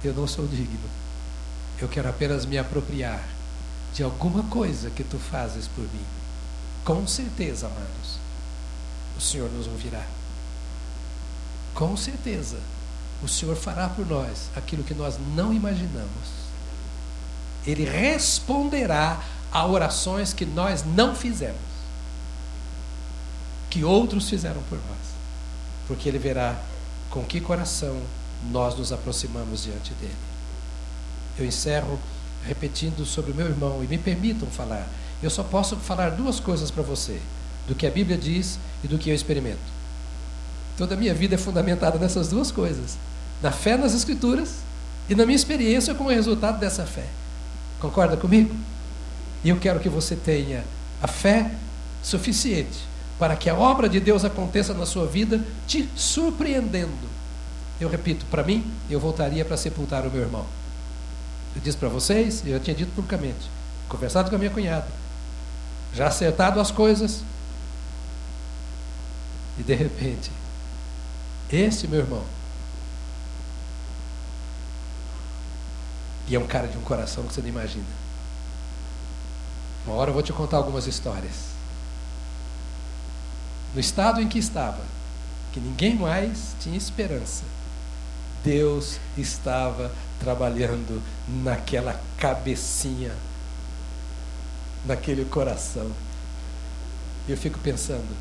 Eu não sou digno, eu quero apenas me apropriar de alguma coisa que tu fazes por mim. Com certeza, amados, o Senhor nos ouvirá. Com certeza o Senhor fará por nós aquilo que nós não imaginamos. Ele responderá a orações que nós não fizemos, que outros fizeram por nós, porque Ele verá com que coração nós nos aproximamos diante dele. Eu encerro repetindo sobre o meu irmão e me permitam falar. Eu só posso falar duas coisas para você: do que a Bíblia diz e do que eu experimento. Toda a minha vida é fundamentada nessas duas coisas na fé nas Escrituras e na minha experiência como resultado dessa fé. Concorda comigo? E eu quero que você tenha a fé suficiente para que a obra de Deus aconteça na sua vida, te surpreendendo. Eu repito, para mim, eu voltaria para sepultar o meu irmão. Eu disse para vocês, eu tinha dito publicamente, conversado com a minha cunhada, já acertado as coisas, e de repente, esse meu irmão E é um cara de um coração que você não imagina. Uma hora eu vou te contar algumas histórias. No estado em que estava, que ninguém mais tinha esperança, Deus estava trabalhando naquela cabecinha, naquele coração. E eu fico pensando,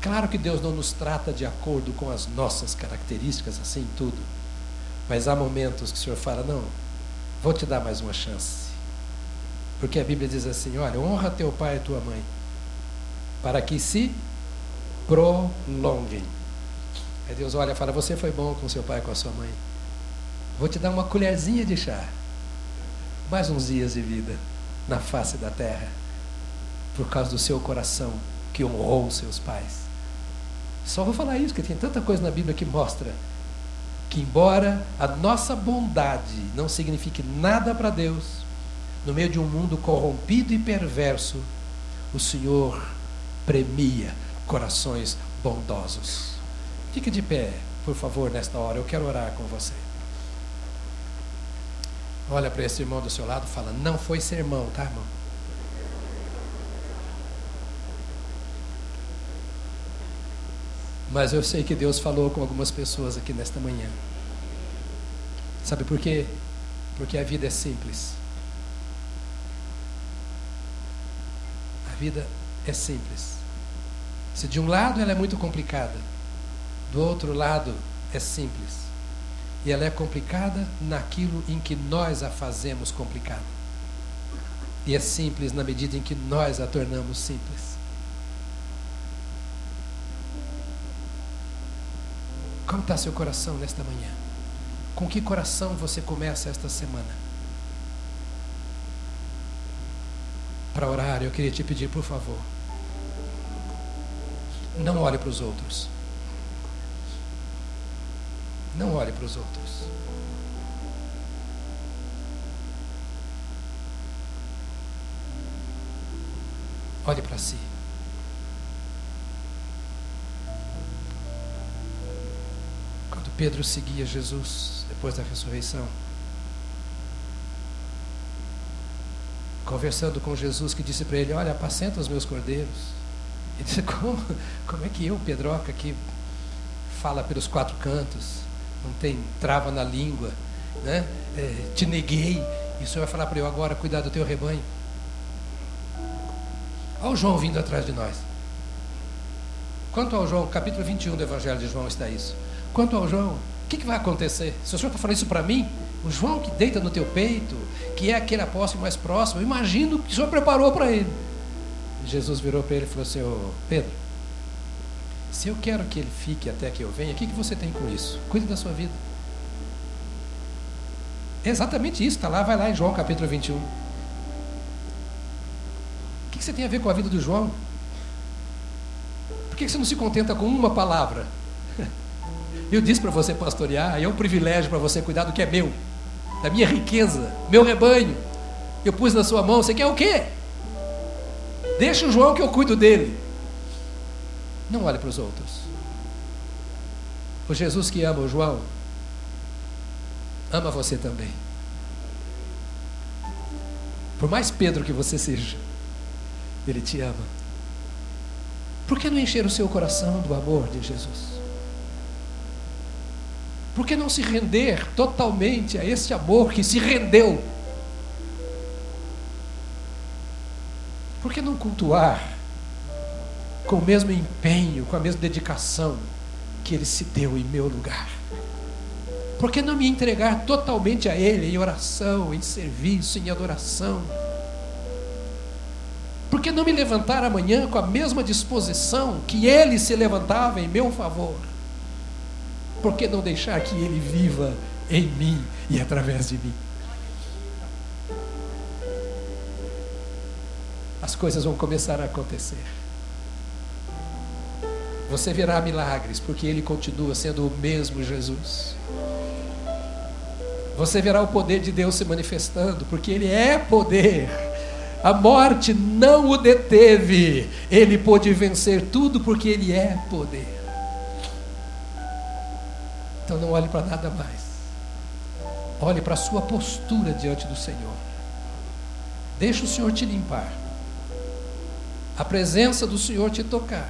claro que Deus não nos trata de acordo com as nossas características, assim tudo. Mas há momentos que o Senhor fala, não, Vou te dar mais uma chance. Porque a Bíblia diz assim: olha, honra teu pai e tua mãe, para que se prolonguem. Aí Deus olha e fala: Você foi bom com seu pai e com a sua mãe. Vou te dar uma colherzinha de chá. Mais uns dias de vida na face da terra, por causa do seu coração que honrou seus pais. Só vou falar isso, porque tem tanta coisa na Bíblia que mostra que, embora a nossa bondade não signifique nada para Deus, no meio de um mundo corrompido e perverso, o Senhor premia corações bondosos. Fique de pé, por favor, nesta hora. Eu quero orar com você. Olha para esse irmão do seu lado e fala: Não foi sermão, tá, irmão? Mas eu sei que Deus falou com algumas pessoas aqui nesta manhã. Sabe por quê? Porque a vida é simples. A vida é simples. Se de um lado ela é muito complicada, do outro lado é simples. E ela é complicada naquilo em que nós a fazemos complicada. E é simples na medida em que nós a tornamos simples. Como está seu coração nesta manhã? Com que coração você começa esta semana? Para orar, eu queria te pedir, por favor, não olhe para os outros. Não olhe para os outros. Olhe para si. Pedro seguia Jesus depois da ressurreição. conversando com Jesus, que disse para ele: Olha, apacenta os meus cordeiros. Ele disse: Como, como é que eu, Pedroca, que fala pelos quatro cantos, não tem trava na língua, né? É, te neguei, e o Senhor vai falar para eu agora cuidar do teu rebanho? Olha o João vindo atrás de nós. Quanto ao João, capítulo 21 do Evangelho de João está isso. Quanto ao João, o que, que vai acontecer? Se o Senhor está falando isso para mim, o João que deita no teu peito, que é aquele apóstolo mais próximo, eu imagino que o Senhor preparou para ele. Jesus virou para ele e falou assim: oh, Pedro, se eu quero que ele fique até que eu venha, o que, que você tem com isso? Cuide da sua vida. É exatamente isso, está lá, vai lá em João capítulo 21. O que, que você tem a ver com a vida do João? Por que, que você não se contenta com uma palavra? Eu disse para você pastorear, é um privilégio para você cuidar do que é meu da minha riqueza, meu rebanho. Eu pus na sua mão, você quer o quê? Deixa o João que eu cuido dele. Não olhe para os outros. O Jesus que ama o João, ama você também. Por mais Pedro que você seja, ele te ama. Por que não encher o seu coração do amor de Jesus? Por que não se render totalmente a esse amor que se rendeu? Por que não cultuar com o mesmo empenho, com a mesma dedicação que ele se deu em meu lugar? Por que não me entregar totalmente a Ele em oração, em serviço, em adoração? Por que não me levantar amanhã com a mesma disposição que Ele se levantava em meu favor? Por que não deixar que Ele viva em mim e através de mim? As coisas vão começar a acontecer. Você verá milagres, porque Ele continua sendo o mesmo Jesus. Você verá o poder de Deus se manifestando, porque Ele é poder. A morte não o deteve. Ele pôde vencer tudo porque Ele é poder. Então não olhe para nada mais. Olhe para a sua postura diante do Senhor. Deixa o Senhor te limpar. A presença do Senhor te tocar.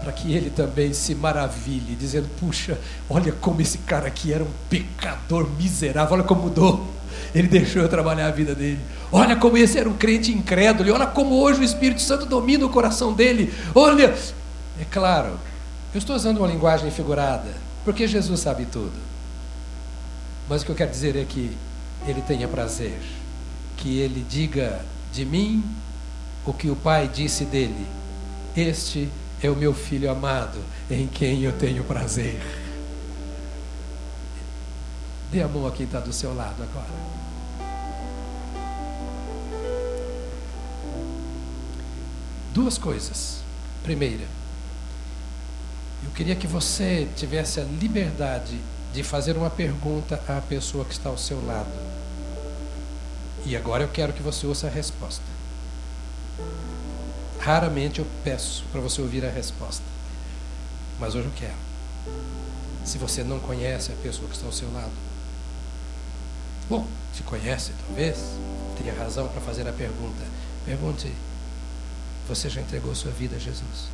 Para que ele também se maravilhe, dizendo: Puxa, olha como esse cara aqui era um pecador miserável, olha como mudou. Ele deixou eu trabalhar a vida dele. Olha como esse era um crente incrédulo. Olha como hoje o Espírito Santo domina o coração dele. Olha, é claro, eu estou usando uma linguagem figurada, porque Jesus sabe tudo. Mas o que eu quero dizer é que ele tenha prazer, que ele diga de mim o que o Pai disse dele: Este é o meu filho amado, em quem eu tenho prazer. Dê a mão a quem está do seu lado agora. Duas coisas. Primeira, eu queria que você tivesse a liberdade de fazer uma pergunta à pessoa que está ao seu lado. E agora eu quero que você ouça a resposta. Raramente eu peço para você ouvir a resposta, mas hoje eu quero. Se você não conhece a pessoa que está ao seu lado, bom, se conhece, talvez, teria razão para fazer a pergunta. Pergunte: Você já entregou sua vida a Jesus?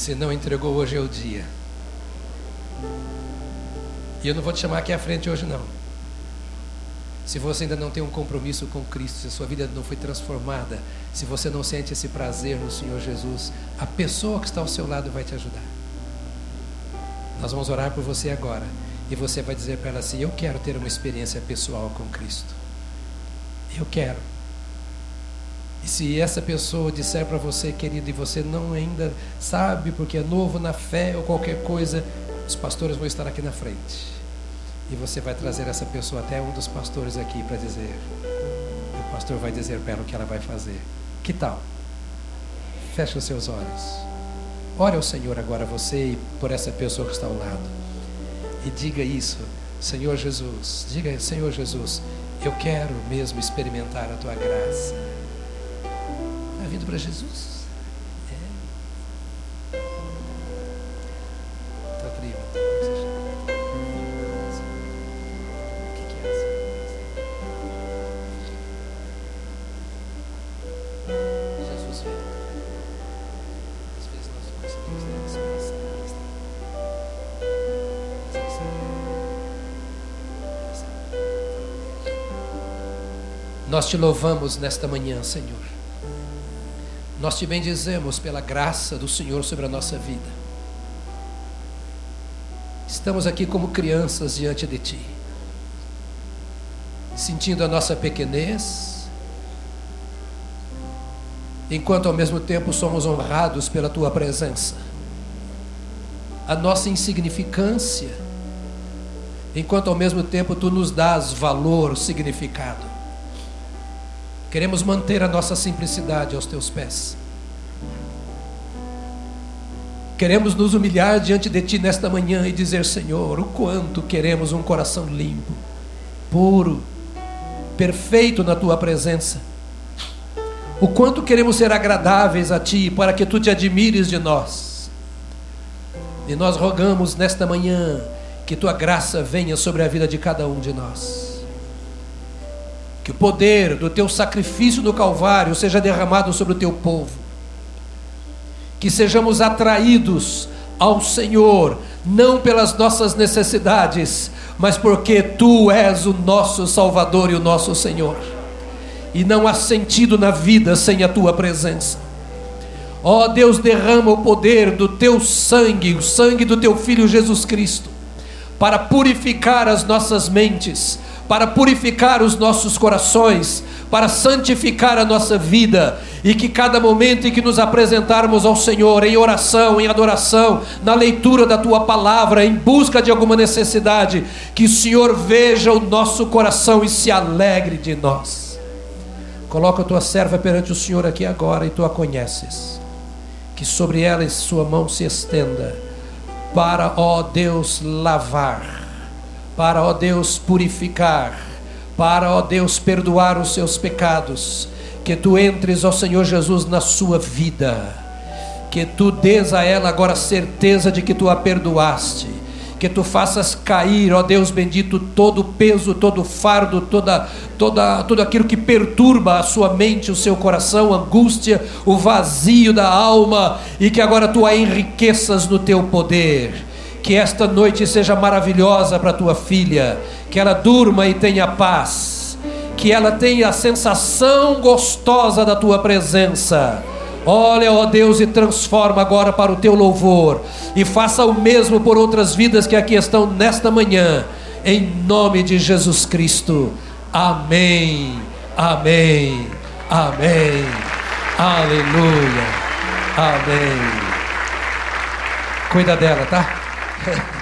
Se não entregou, hoje é o dia. E eu não vou te chamar aqui à frente hoje, não. Se você ainda não tem um compromisso com Cristo, se a sua vida não foi transformada, se você não sente esse prazer no Senhor Jesus, a pessoa que está ao seu lado vai te ajudar. Nós vamos orar por você agora. E você vai dizer para ela assim: Eu quero ter uma experiência pessoal com Cristo. Eu quero. E se essa pessoa disser para você, querido, e você não ainda sabe porque é novo na fé ou qualquer coisa, os pastores vão estar aqui na frente. E você vai trazer essa pessoa até um dos pastores aqui para dizer. E o pastor vai dizer para ela o que ela vai fazer. Que tal? Feche os seus olhos. Ore ao Senhor agora você e por essa pessoa que está ao lado. E diga isso, Senhor Jesus. Diga, Senhor Jesus, eu quero mesmo experimentar a tua graça para Jesus. É. Então. Jesus vem. Às vezes nós não conseguimos nem. Nós te louvamos nesta manhã, Senhor. Nós te bendizemos pela graça do Senhor sobre a nossa vida. Estamos aqui como crianças diante de Ti, sentindo a nossa pequenez, enquanto ao mesmo tempo somos honrados pela Tua presença. A nossa insignificância, enquanto ao mesmo tempo Tu nos dás valor, significado. Queremos manter a nossa simplicidade aos teus pés. Queremos nos humilhar diante de ti nesta manhã e dizer: Senhor, o quanto queremos um coração limpo, puro, perfeito na tua presença. O quanto queremos ser agradáveis a ti para que tu te admires de nós. E nós rogamos nesta manhã que tua graça venha sobre a vida de cada um de nós que o poder do teu sacrifício no Calvário seja derramado sobre o teu povo. Que sejamos atraídos ao Senhor, não pelas nossas necessidades, mas porque tu és o nosso Salvador e o nosso Senhor. E não há sentido na vida sem a tua presença. Ó oh, Deus, derrama o poder do teu sangue, o sangue do teu filho Jesus Cristo, para purificar as nossas mentes, para purificar os nossos corações, para santificar a nossa vida, e que cada momento em que nos apresentarmos ao Senhor, em oração, em adoração, na leitura da tua palavra, em busca de alguma necessidade, que o Senhor veja o nosso coração e se alegre de nós. Coloca a tua serva perante o Senhor aqui agora e tu a conheces. Que sobre ela sua mão se estenda, para, ó Deus, lavar para, ó Deus, purificar, para, ó Deus, perdoar os seus pecados. Que tu entres, ó Senhor Jesus, na sua vida. Que tu des a ela agora a certeza de que tu a perdoaste. Que tu faças cair, ó Deus bendito, todo o peso, todo o fardo, toda, toda, tudo aquilo que perturba a sua mente, o seu coração, a angústia, o vazio da alma, e que agora tu a enriqueças no teu poder que esta noite seja maravilhosa para tua filha, que ela durma e tenha paz, que ela tenha a sensação gostosa da tua presença. Olha, ó Deus, e transforma agora para o teu louvor, e faça o mesmo por outras vidas que aqui estão nesta manhã, em nome de Jesus Cristo. Amém, amém, amém, aleluia, amém. Cuida dela, tá? Hey.